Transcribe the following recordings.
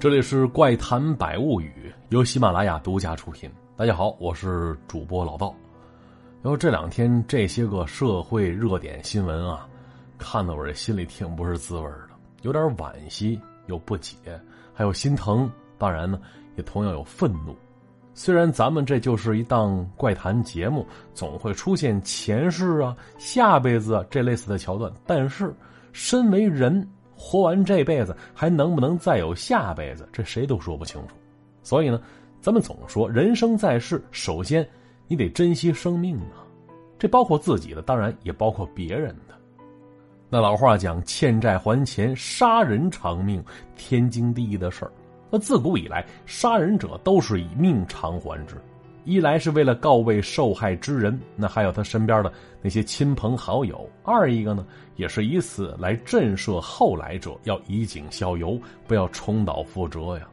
这里是《怪谈百物语》，由喜马拉雅独家出品。大家好，我是主播老道。然后这两天这些个社会热点新闻啊，看得我这心里挺不是滋味的，有点惋惜，有不解，还有心疼。当然呢，也同样有愤怒。虽然咱们这就是一档怪谈节目，总会出现前世啊、下辈子啊这类似的桥段，但是身为人。活完这辈子还能不能再有下辈子？这谁都说不清楚。所以呢，咱们总说人生在世，首先你得珍惜生命啊，这包括自己的，当然也包括别人的。那老话讲，欠债还钱，杀人偿命，天经地义的事儿。那自古以来，杀人者都是以命偿还之。一来是为了告慰受害之人，那还有他身边的那些亲朋好友；二一个呢，也是以此来震慑后来者，要以儆效尤，不要重蹈覆辙呀。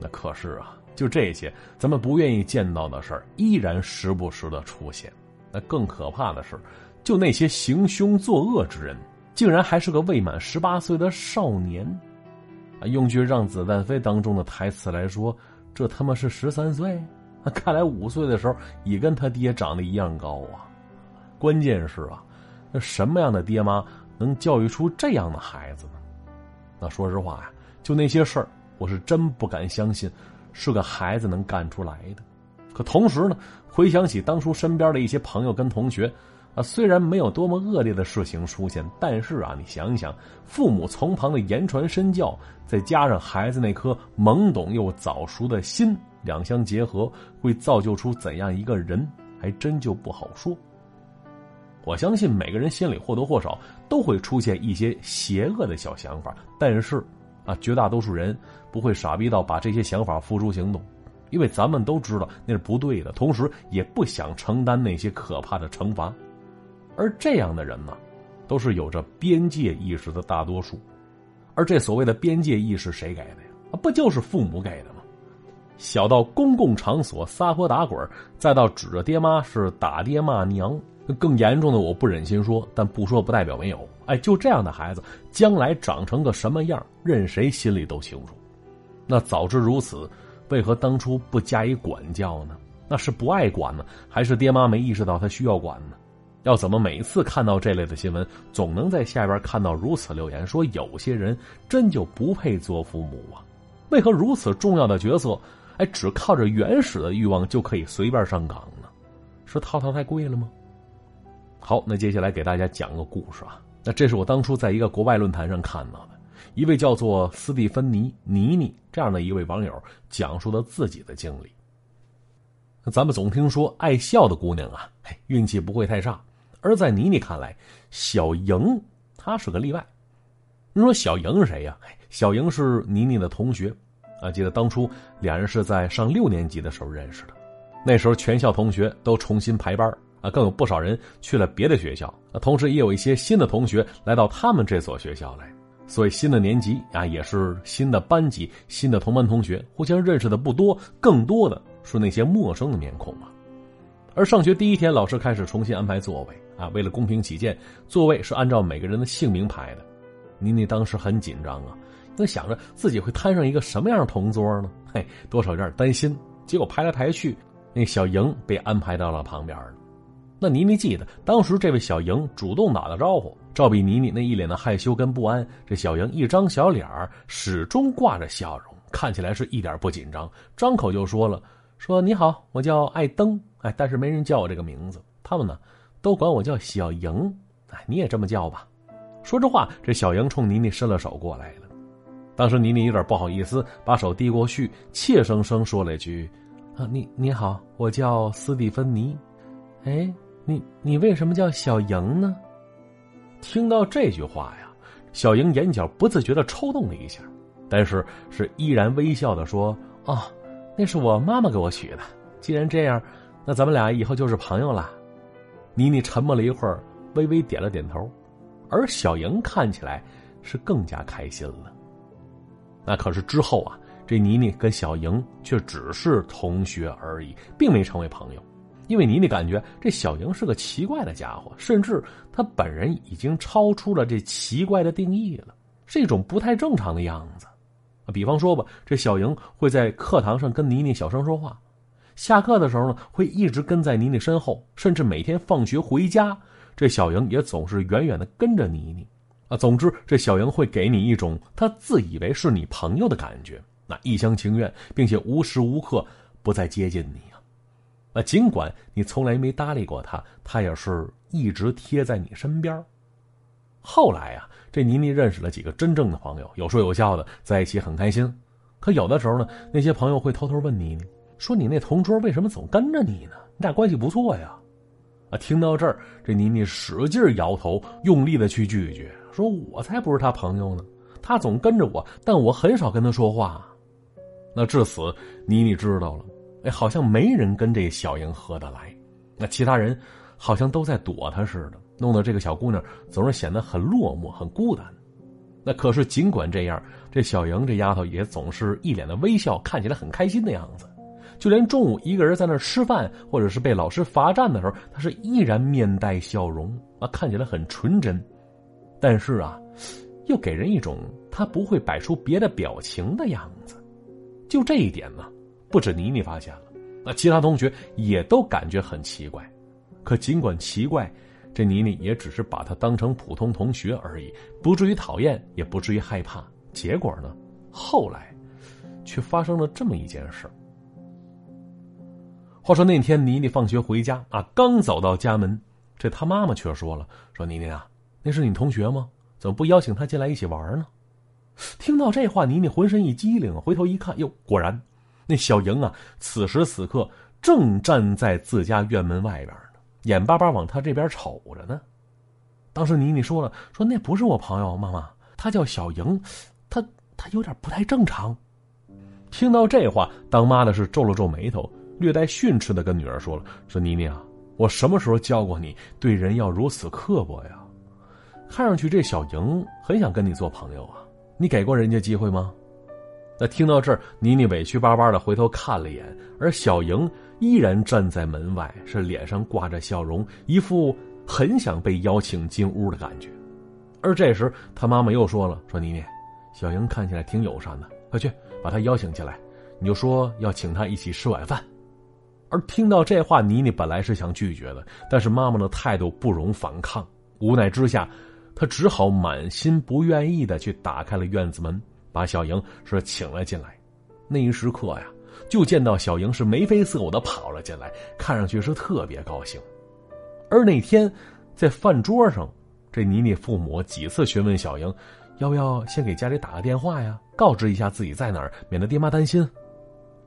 那可是啊，就这些咱们不愿意见到的事儿，依然时不时的出现。那更可怕的是，就那些行凶作恶之人，竟然还是个未满十八岁的少年。啊，用句《让子弹飞》当中的台词来说，这他妈是十三岁。那看来五岁的时候也跟他爹长得一样高啊！关键是啊，那什么样的爹妈能教育出这样的孩子呢？那说实话呀，就那些事儿，我是真不敢相信是个孩子能干出来的。可同时呢，回想起当初身边的一些朋友跟同学，啊，虽然没有多么恶劣的事情出现，但是啊，你想想，父母从旁的言传身教，再加上孩子那颗懵懂又早熟的心。两相结合会造就出怎样一个人，还真就不好说。我相信每个人心里或多或少都会出现一些邪恶的小想法，但是啊，绝大多数人不会傻逼到把这些想法付诸行动，因为咱们都知道那是不对的，同时也不想承担那些可怕的惩罚。而这样的人呢，都是有着边界意识的大多数。而这所谓的边界意识谁给的呀？不就是父母给的吗？小到公共场所撒泼打滚，再到指着爹妈是打爹骂娘，更严重的我不忍心说，但不说不代表没有。哎，就这样的孩子，将来长成个什么样，任谁心里都清楚。那早知如此，为何当初不加以管教呢？那是不爱管呢，还是爹妈没意识到他需要管呢？要怎么每次看到这类的新闻，总能在下边看到如此留言，说有些人真就不配做父母啊？为何如此重要的角色？哎，只靠着原始的欲望就可以随便上岗呢？是套套太贵了吗？好，那接下来给大家讲个故事啊。那这是我当初在一个国外论坛上看到的，一位叫做斯蒂芬妮妮妮这样的一位网友讲述了自己的经历。咱们总听说爱笑的姑娘啊，运气不会太差。而在妮妮看来，小莹她是个例外。你说小莹是谁呀？小莹是妮妮的同学。啊，记得当初两人是在上六年级的时候认识的，那时候全校同学都重新排班啊，更有不少人去了别的学校啊，同时也有一些新的同学来到他们这所学校来，所以新的年级啊也是新的班级、新的同班同学，互相认识的不多，更多的是那些陌生的面孔啊。而上学第一天，老师开始重新安排座位啊，为了公平起见，座位是按照每个人的姓名排的。妮妮当时很紧张啊。那想着自己会摊上一个什么样的同桌呢？嘿，多少有点担心。结果排来排去，那小莹被安排到了旁边了。那妮妮记得当时这位小莹主动打了招呼，照比妮妮那一脸的害羞跟不安，这小莹一张小脸儿始终挂着笑容，看起来是一点不紧张，张口就说了：“说你好，我叫艾登，哎，但是没人叫我这个名字，他们呢都管我叫小莹，哎，你也这么叫吧。”说着话，这小莹冲妮妮伸了手过来了。当时妮妮有点不好意思，把手递过去，怯生生说了一句：“啊，你你好，我叫斯蒂芬妮。”哎，你你为什么叫小莹呢？听到这句话呀，小莹眼角不自觉的抽动了一下，但是是依然微笑的说：“哦，那是我妈妈给我取的。既然这样，那咱们俩以后就是朋友了。”妮妮沉默了一会儿，微微点了点头，而小莹看起来是更加开心了。那可是之后啊，这妮妮跟小莹却只是同学而已，并没成为朋友，因为妮妮感觉这小莹是个奇怪的家伙，甚至她本人已经超出了这奇怪的定义了，是一种不太正常的样子。比方说吧，这小莹会在课堂上跟妮妮小声说话，下课的时候呢，会一直跟在妮妮身后，甚至每天放学回家，这小莹也总是远远的跟着妮妮。啊，总之，这小莹会给你一种她自以为是你朋友的感觉，那一厢情愿，并且无时无刻不在接近你啊。啊尽管你从来没搭理过她，她也是一直贴在你身边。后来啊，这妮妮认识了几个真正的朋友，有说有笑的在一起很开心。可有的时候呢，那些朋友会偷偷问妮妮，说：“你那同桌为什么总跟着你呢？你俩关系不错呀？”啊，听到这儿，这妮妮使劲摇头，用力的去拒绝。说我才不是他朋友呢，他总跟着我，但我很少跟他说话。那至此，妮妮知道了，哎，好像没人跟这小莹合得来，那其他人好像都在躲她似的，弄得这个小姑娘总是显得很落寞、很孤单。那可是尽管这样，这小莹这丫头也总是一脸的微笑，看起来很开心的样子。就连中午一个人在那吃饭，或者是被老师罚站的时候，他是依然面带笑容啊，看起来很纯真。但是啊，又给人一种他不会摆出别的表情的样子。就这一点呢，不止妮妮发现了，那其他同学也都感觉很奇怪。可尽管奇怪，这妮妮也只是把他当成普通同学而已，不至于讨厌，也不至于害怕。结果呢，后来却发生了这么一件事。话说那天妮妮放学回家啊，刚走到家门，这他妈妈却说了：“说妮妮啊。”那是你同学吗？怎么不邀请他进来一起玩呢？听到这话，妮妮浑身一激灵，回头一看，哟，果然，那小莹啊，此时此刻正站在自家院门外边呢，眼巴巴往他这边瞅着呢。当时妮妮说了：“说那不是我朋友，妈妈，他叫小莹，他他有点不太正常。”听到这话，当妈的是皱了皱眉头，略带训斥的跟女儿说了：“说妮妮啊，我什么时候教过你对人要如此刻薄呀？”看上去这小莹很想跟你做朋友啊，你给过人家机会吗？那听到这儿，妮妮委屈巴巴的回头看了一眼，而小莹依然站在门外，是脸上挂着笑容，一副很想被邀请进屋的感觉。而这时，他妈妈又说了：“说妮妮，小莹看起来挺友善的，快去把她邀请进来，你就说要请她一起吃晚饭。”而听到这话，妮妮本来是想拒绝的，但是妈妈的态度不容反抗，无奈之下。她只好满心不愿意的去打开了院子门，把小莹是请了进来。那一时刻呀，就见到小莹是眉飞色舞的跑了进来，看上去是特别高兴。而那天在饭桌上，这妮妮父母几次询问小莹，要不要先给家里打个电话呀，告知一下自己在哪儿，免得爹妈担心。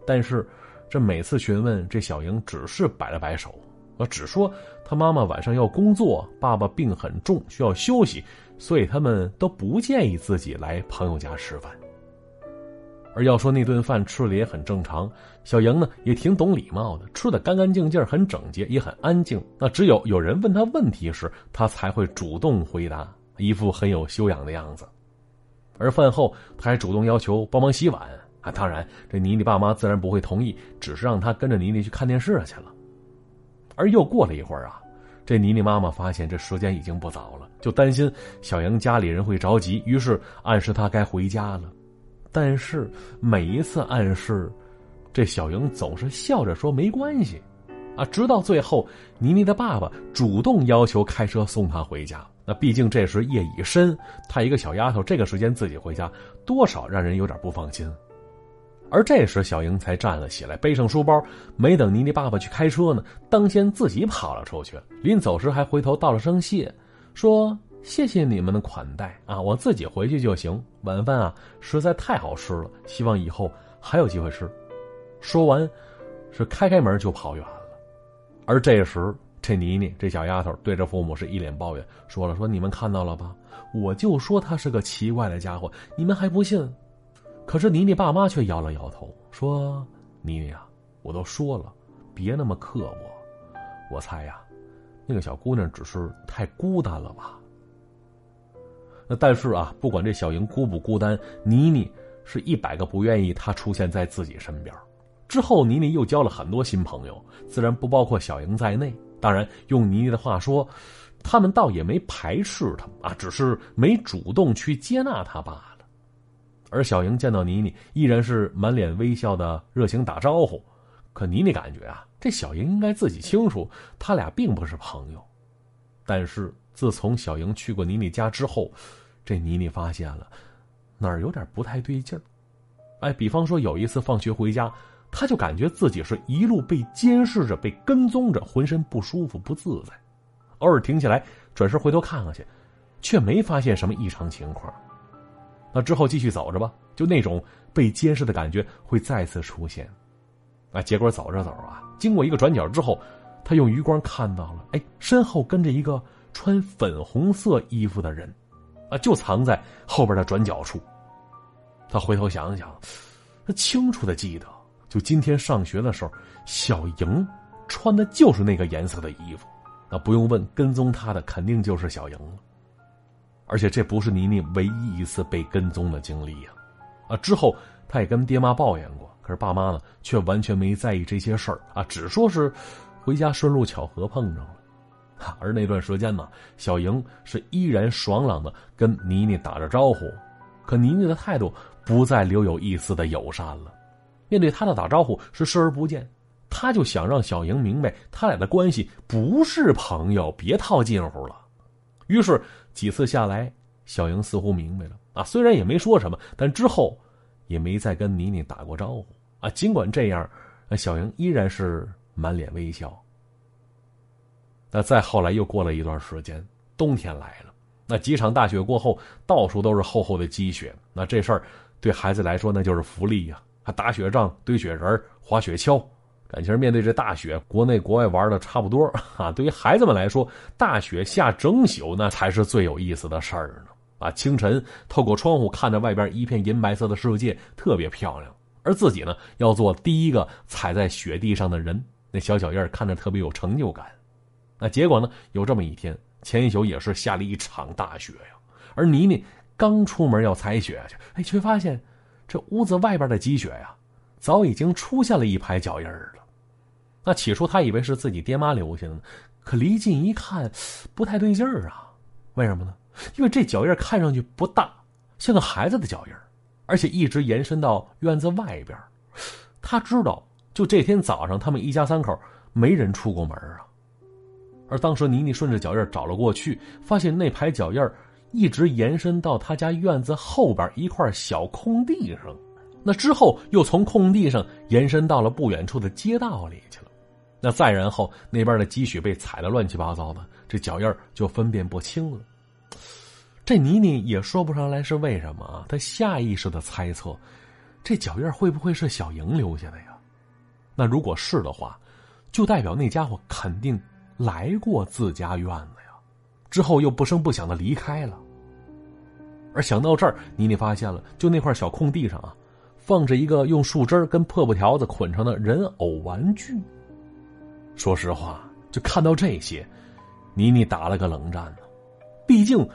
但是这每次询问，这小莹只是摆了摆手。我只说他妈妈晚上要工作，爸爸病很重，需要休息，所以他们都不建议自己来朋友家吃饭。而要说那顿饭吃的也很正常，小莹呢也挺懂礼貌的，吃的干干净净，很整洁，也很安静。那只有有人问他问题时，他才会主动回答，一副很有修养的样子。而饭后，他还主动要求帮忙洗碗啊。当然，这妮妮爸妈自然不会同意，只是让他跟着妮妮去看电视去了。而又过了一会儿啊，这妮妮妈妈发现这时间已经不早了，就担心小莹家里人会着急，于是暗示她该回家了。但是每一次暗示，这小莹总是笑着说没关系，啊，直到最后，妮妮的爸爸主动要求开车送她回家。那毕竟这时夜已深，她一个小丫头这个时间自己回家，多少让人有点不放心。而这时，小英才站了起来，背上书包，没等妮妮爸爸去开车呢，当先自己跑了出去。临走时还回头道了声谢，说：“谢谢你们的款待啊，我自己回去就行。晚饭啊，实在太好吃了，希望以后还有机会吃。”说完，是开开门就跑远了。而这时，这妮妮这小丫头对着父母是一脸抱怨，说了：“说你们看到了吧？我就说他是个奇怪的家伙，你们还不信。”可是妮妮爸妈却摇了摇头，说：“妮妮啊，我都说了，别那么刻薄。我猜呀，那个小姑娘只是太孤单了吧。那但是啊，不管这小莹孤不孤单，妮妮是一百个不愿意她出现在自己身边。之后，妮妮又交了很多新朋友，自然不包括小莹在内。当然，用妮妮的话说，他们倒也没排斥她啊，只是没主动去接纳她罢了。”而小莹见到妮妮，依然是满脸微笑的热情打招呼。可妮妮感觉啊，这小莹应该自己清楚，他俩并不是朋友。但是自从小莹去过妮妮家之后，这妮妮发现了哪儿有点不太对劲儿。哎，比方说有一次放学回家，她就感觉自己是一路被监视着、被跟踪着，浑身不舒服、不自在。偶尔停下来，转身回头看看去，却没发现什么异常情况。那之后继续走着吧，就那种被监视的感觉会再次出现。啊，结果走着走啊，经过一个转角之后，他用余光看到了，哎，身后跟着一个穿粉红色衣服的人，啊，就藏在后边的转角处。他回头想想，他清楚的记得，就今天上学的时候，小莹穿的就是那个颜色的衣服。那不用问，跟踪他的肯定就是小莹了。而且这不是妮妮唯一一次被跟踪的经历呀，啊，之后他也跟爹妈抱怨过，可是爸妈呢却完全没在意这些事儿啊，只说是回家顺路巧合碰上了。而那段时间呢，小莹是依然爽朗的跟妮妮打着招呼，可妮妮的态度不再留有一丝的友善了，面对他的打招呼是视而不见，他就想让小莹明白他俩的关系不是朋友，别套近乎了。于是几次下来，小莹似乎明白了啊，虽然也没说什么，但之后也没再跟妮妮打过招呼啊。尽管这样，小莹依然是满脸微笑。那再后来又过了一段时间，冬天来了，那几场大雪过后，到处都是厚厚的积雪。那这事儿对孩子来说那就是福利呀，还打雪仗、堆雪人、滑雪橇。感情面对这大雪，国内国外玩的差不多 啊。对于孩子们来说，大雪下整宿那才是最有意思的事儿呢。啊，清晨透过窗户看着外边一片银白色的世界，特别漂亮。而自己呢，要做第一个踩在雪地上的人，那小脚印看着特别有成就感。那结果呢，有这么一天，前一宿也是下了一场大雪呀。而妮妮刚出门要踩雪去，哎，却发现这屋子外边的积雪呀。早已经出现了一排脚印儿，那起初他以为是自己爹妈留下的，可离近一看，不太对劲儿啊！为什么呢？因为这脚印看上去不大，像个孩子的脚印而且一直延伸到院子外边。他知道，就这天早上，他们一家三口没人出过门啊。而当时妮妮顺着脚印找了过去，发现那排脚印一直延伸到他家院子后边一块小空地上。那之后又从空地上延伸到了不远处的街道里去了，那再然后那边的积雪被踩得乱七八糟的，这脚印就分辨不清了。这妮妮也说不上来是为什么啊？她下意识的猜测，这脚印会不会是小莹留下的呀？那如果是的话，就代表那家伙肯定来过自家院子呀，之后又不声不响的离开了。而想到这儿，妮妮发现了，就那块小空地上啊。放着一个用树枝跟破布条子捆成的人偶玩具。说实话，就看到这些，妮妮打了个冷战呢。毕竟，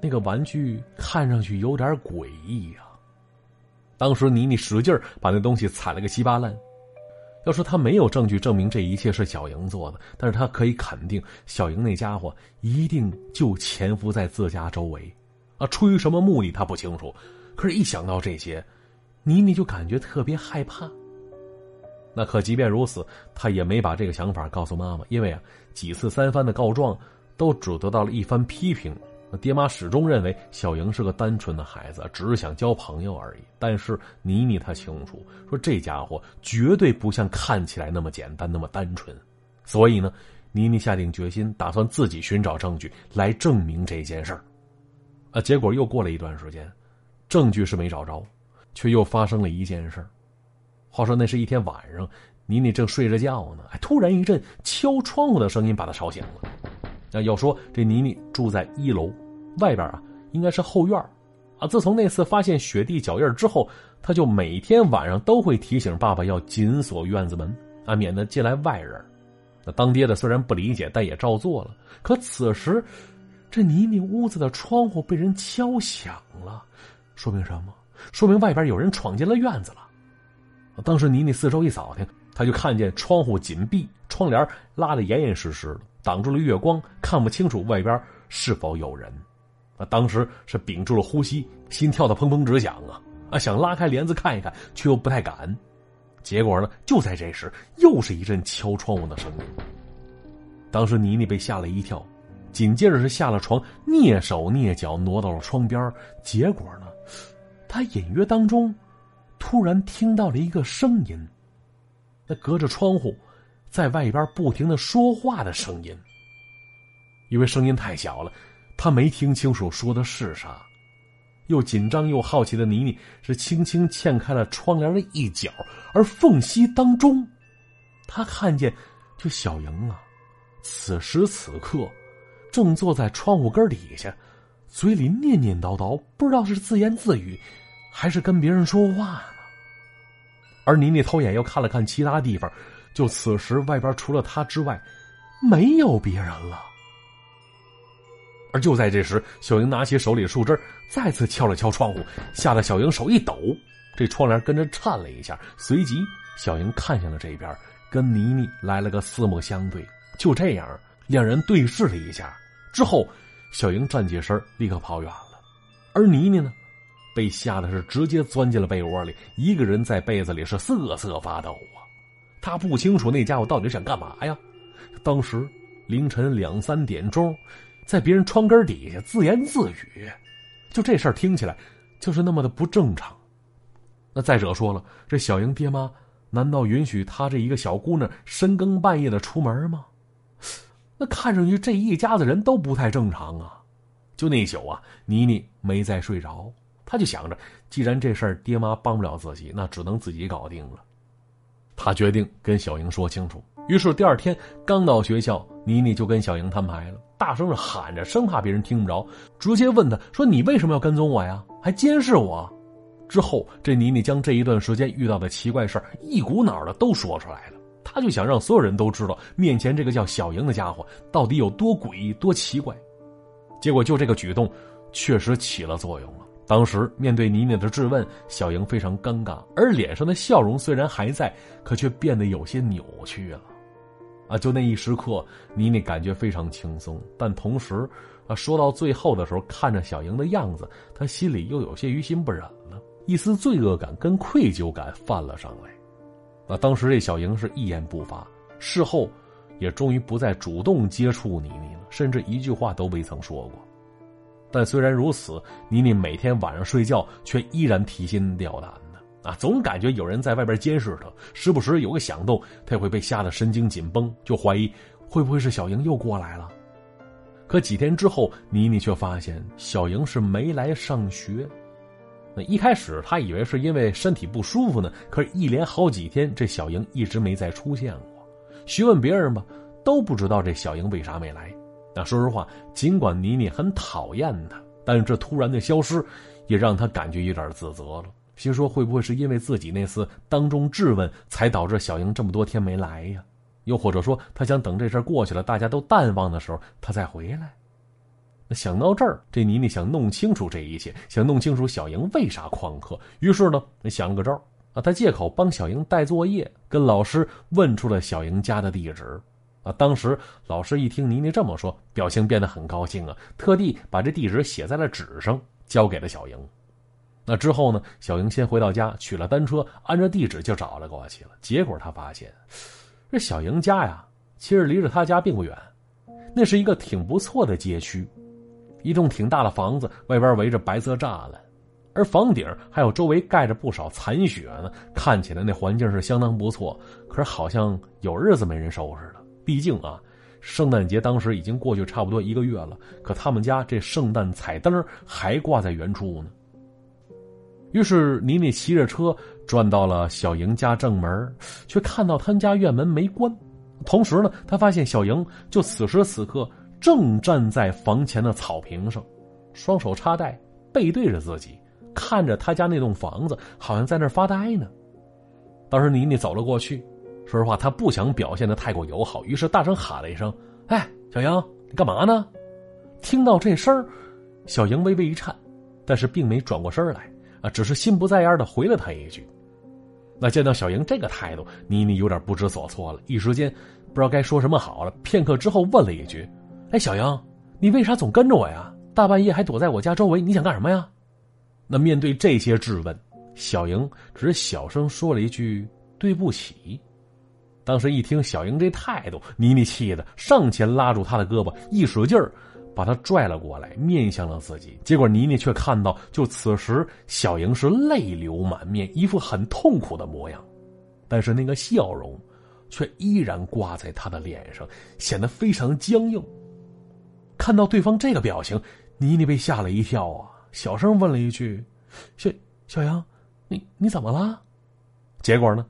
那个玩具看上去有点诡异呀。当时妮妮使劲把那东西踩了个稀巴烂。要说他没有证据证明这一切是小莹做的，但是他可以肯定，小莹那家伙一定就潜伏在自家周围。啊，出于什么目的他不清楚，可是，一想到这些。妮妮就感觉特别害怕。那可即便如此，他也没把这个想法告诉妈妈，因为啊，几次三番的告状，都只得到了一番批评。爹妈始终认为小莹是个单纯的孩子，只是想交朋友而已。但是妮妮她清楚，说这家伙绝对不像看起来那么简单，那么单纯。所以呢，妮妮下定决心，打算自己寻找证据来证明这件事儿。啊，结果又过了一段时间，证据是没找着。却又发生了一件事话说那是一天晚上，妮妮正睡着觉呢，突然一阵敲窗户的声音把她吵醒了。那要说这妮妮住在一楼，外边啊应该是后院啊。自从那次发现雪地脚印之后，她就每天晚上都会提醒爸爸要紧锁院子门啊，免得进来外人。那当爹的虽然不理解，但也照做了。可此时，这妮妮屋子的窗户被人敲响了，说明什么？说明外边有人闯进了院子了。当时妮妮四周一扫听，她就看见窗户紧闭，窗帘拉得严严实实的，挡住了月光，看不清楚外边是否有人。啊，当时是屏住了呼吸，心跳的砰砰直响啊。啊，想拉开帘子看一看，却又不太敢。结果呢，就在这时，又是一阵敲窗户的声音。当时妮妮被吓了一跳，紧接着是下了床，蹑手蹑脚挪到了窗边。结果呢，她隐约当中突然听到了一个声音，那隔着窗户，在外边不停的说话的声音。因为声音太小了，他没听清楚说的是啥。又紧张又好奇的妮妮是轻轻嵌开了窗帘的一角，而缝隙当中，他看见这小莹啊，此时此刻正坐在窗户根底下，嘴里念念叨叨，不知道是自言自语，还是跟别人说话呢。而妮妮偷眼又看了看其他地方，就此时外边除了她之外，没有别人了。而就在这时，小莹拿起手里的树枝，再次敲了敲窗户，吓得小莹手一抖，这窗帘跟着颤了一下。随即，小莹看向了这边，跟妮妮来了个四目相对。就这样，两人对视了一下之后，小莹站起身，立刻跑远了。而妮妮呢，被吓得是直接钻进了被窝里，一个人在被子里是瑟瑟发抖啊。他不清楚那家伙到底想干嘛呀。当时凌晨两三点钟。在别人窗根底下自言自语，就这事儿听起来就是那么的不正常。那再者说了，这小英爹妈难道允许她这一个小姑娘深更半夜的出门吗？那看上去这一家子人都不太正常啊。就那宿啊，妮妮没再睡着，他就想着，既然这事儿爹妈帮不了自己，那只能自己搞定了。他决定跟小莹说清楚。于是第二天刚到学校，妮妮就跟小莹摊牌了。大声的喊着，生怕别人听不着，直接问他说：“你为什么要跟踪我呀？还监视我？”之后，这妮妮将这一段时间遇到的奇怪事一股脑的都说出来了。他就想让所有人都知道，面前这个叫小莹的家伙到底有多诡异、多奇怪。结果，就这个举动，确实起了作用了。当时面对妮妮的质问，小莹非常尴尬，而脸上的笑容虽然还在，可却变得有些扭曲了。啊，就那一时刻，妮妮感觉非常轻松，但同时，啊，说到最后的时候，看着小莹的样子，她心里又有些于心不忍了，一丝罪恶感跟愧疚感泛了上来。啊，当时这小莹是一言不发，事后，也终于不再主动接触妮妮了，甚至一句话都未曾说过。但虽然如此，妮妮每天晚上睡觉却依然提心吊胆的。啊，总感觉有人在外边监视他，时不时有个响动，他也会被吓得神经紧绷，就怀疑会不会是小莹又过来了。可几天之后，妮妮却发现小莹是没来上学。那一开始他以为是因为身体不舒服呢，可是，一连好几天，这小莹一直没再出现过。询问别人吧，都不知道这小莹为啥没来。那说实话，尽管妮妮很讨厌他，但是这突然的消失，也让他感觉有点自责了。心说会不会是因为自己那次当众质问，才导致小英这么多天没来呀？又或者说，他想等这事过去了，大家都淡忘的时候，他再回来？那想到这儿，这妮妮想弄清楚这一切，想弄清楚小英为啥旷课。于是呢，想了个招啊，他借口帮小英带作业，跟老师问出了小英家的地址。当时老师一听妮妮这么说，表情变得很高兴啊，特地把这地址写在了纸上，交给了小莹。那之后呢？小莹先回到家，取了单车，按照地址就找了过去了。结果他发现，这小莹家呀，其实离着他家并不远。那是一个挺不错的街区，一栋挺大的房子，外边围着白色栅栏，而房顶还有周围盖着不少残雪呢。看起来那环境是相当不错，可是好像有日子没人收拾了。毕竟啊，圣诞节当时已经过去差不多一个月了，可他们家这圣诞彩灯还挂在原处呢。于是妮妮骑着车转到了小莹家正门，却看到他们家院门没关。同时呢，他发现小莹就此时此刻正站在房前的草坪上，双手插袋，背对着自己，看着他家那栋房子，好像在那儿发呆呢。当时妮妮走了过去，说实话，他不想表现的太过友好，于是大声喊了一声：“哎，小莹，你干嘛呢？”听到这声小莹微微一颤，但是并没转过身来。啊，只是心不在焉的回了他一句。那见到小莹这个态度，妮妮有点不知所措了，一时间不知道该说什么好了。片刻之后，问了一句：“哎，小莹，你为啥总跟着我呀？大半夜还躲在我家周围，你想干什么呀？”那面对这些质问，小莹只是小声说了一句“对不起”。当时一听小莹这态度，妮妮气的上前拉住她的胳膊，一使劲儿。把他拽了过来，面向了自己。结果妮妮却看到，就此时小莹是泪流满面，一副很痛苦的模样，但是那个笑容却依然挂在她的脸上，显得非常僵硬。看到对方这个表情，妮妮被吓了一跳啊，小声问了一句：“小小莹，你你怎么了？”结果呢，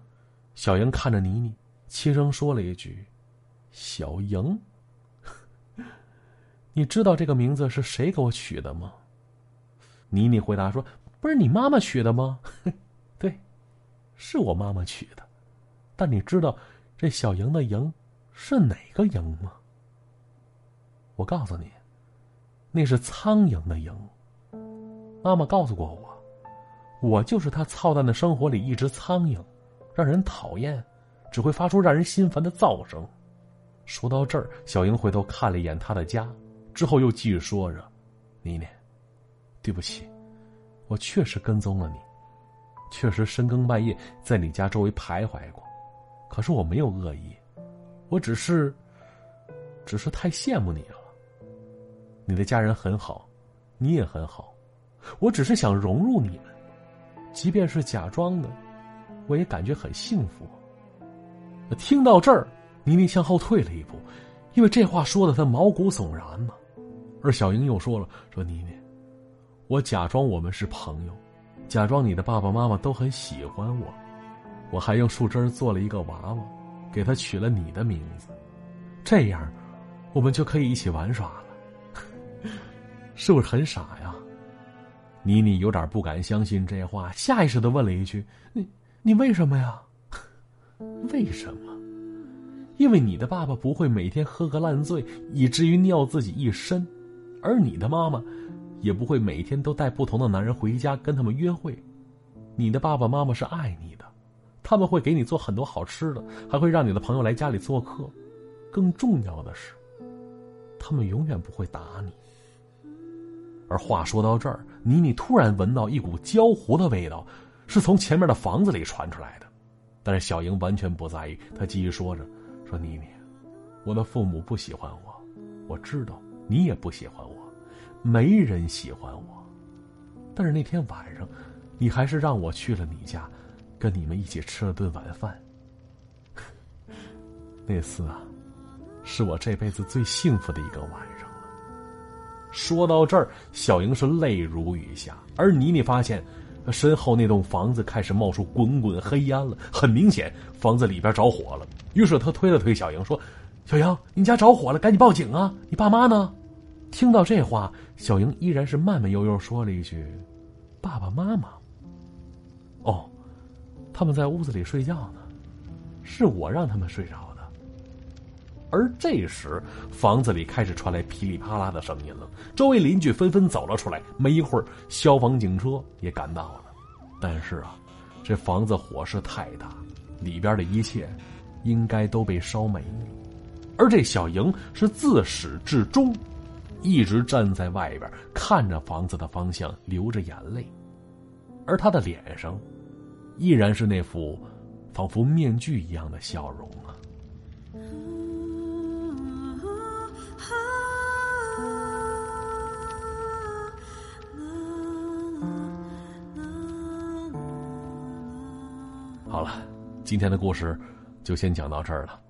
小莹看着妮妮，轻声说了一句：“小莹。”你知道这个名字是谁给我取的吗？妮妮回答说：“不是你妈妈取的吗？”“ 对，是我妈妈取的。”“但你知道这小莹的‘莹’是哪个‘莹’吗？”“我告诉你，那是苍蝇的‘蝇’。妈妈告诉过我，我就是她操蛋的生活里一只苍蝇，让人讨厌，只会发出让人心烦的噪声。”说到这儿，小莹回头看了一眼他的家。之后又继续说着：“妮妮，对不起，我确实跟踪了你，确实深更半夜在你家周围徘徊过。可是我没有恶意，我只是，只是太羡慕你了。你的家人很好，你也很好，我只是想融入你们，即便是假装的，我也感觉很幸福。”听到这儿，妮妮向后退了一步，因为这话说的她毛骨悚然嘛。而小英又说了：“说妮妮，我假装我们是朋友，假装你的爸爸妈妈都很喜欢我，我还用树枝做了一个娃娃，给他取了你的名字，这样，我们就可以一起玩耍了，是不是很傻呀？”妮妮有点不敢相信这话，下意识的问了一句：“你你为什么呀？为什么？因为你的爸爸不会每天喝个烂醉，以至于尿自己一身。”而你的妈妈，也不会每天都带不同的男人回家跟他们约会。你的爸爸妈妈是爱你的，他们会给你做很多好吃的，还会让你的朋友来家里做客。更重要的是，他们永远不会打你。而话说到这儿，妮妮突然闻到一股焦糊的味道，是从前面的房子里传出来的。但是小莹完全不在意，她继续说着：“说妮妮，我的父母不喜欢我，我知道。”你也不喜欢我，没人喜欢我，但是那天晚上，你还是让我去了你家，跟你们一起吃了顿晚饭。那次啊，是我这辈子最幸福的一个晚上了。说到这儿，小莹是泪如雨下，而妮妮发现，身后那栋房子开始冒出滚滚黑烟了，很明显房子里边着火了。于是他推了推小莹，说：“小莹，你家着火了，赶紧报警啊！你爸妈呢？”听到这话，小莹依然是慢慢悠悠说了一句：“爸爸妈妈。”哦，他们在屋子里睡觉呢，是我让他们睡着。而这时，房子里开始传来噼里啪啦的声音了，周围邻居纷纷走了出来。没一会儿，消防警车也赶到了。但是啊，这房子火势太大，里边的一切应该都被烧没了。而这小莹是自始至终。一直站在外边看着房子的方向，流着眼泪，而她的脸上依然是那副仿佛面具一样的笑容啊。好了，今天的故事就先讲到这儿了。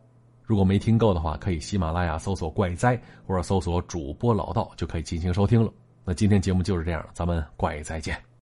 如果没听够的话，可以喜马拉雅搜索“怪哉”或者搜索主播老道就可以进行收听了。那今天节目就是这样，咱们怪哉见。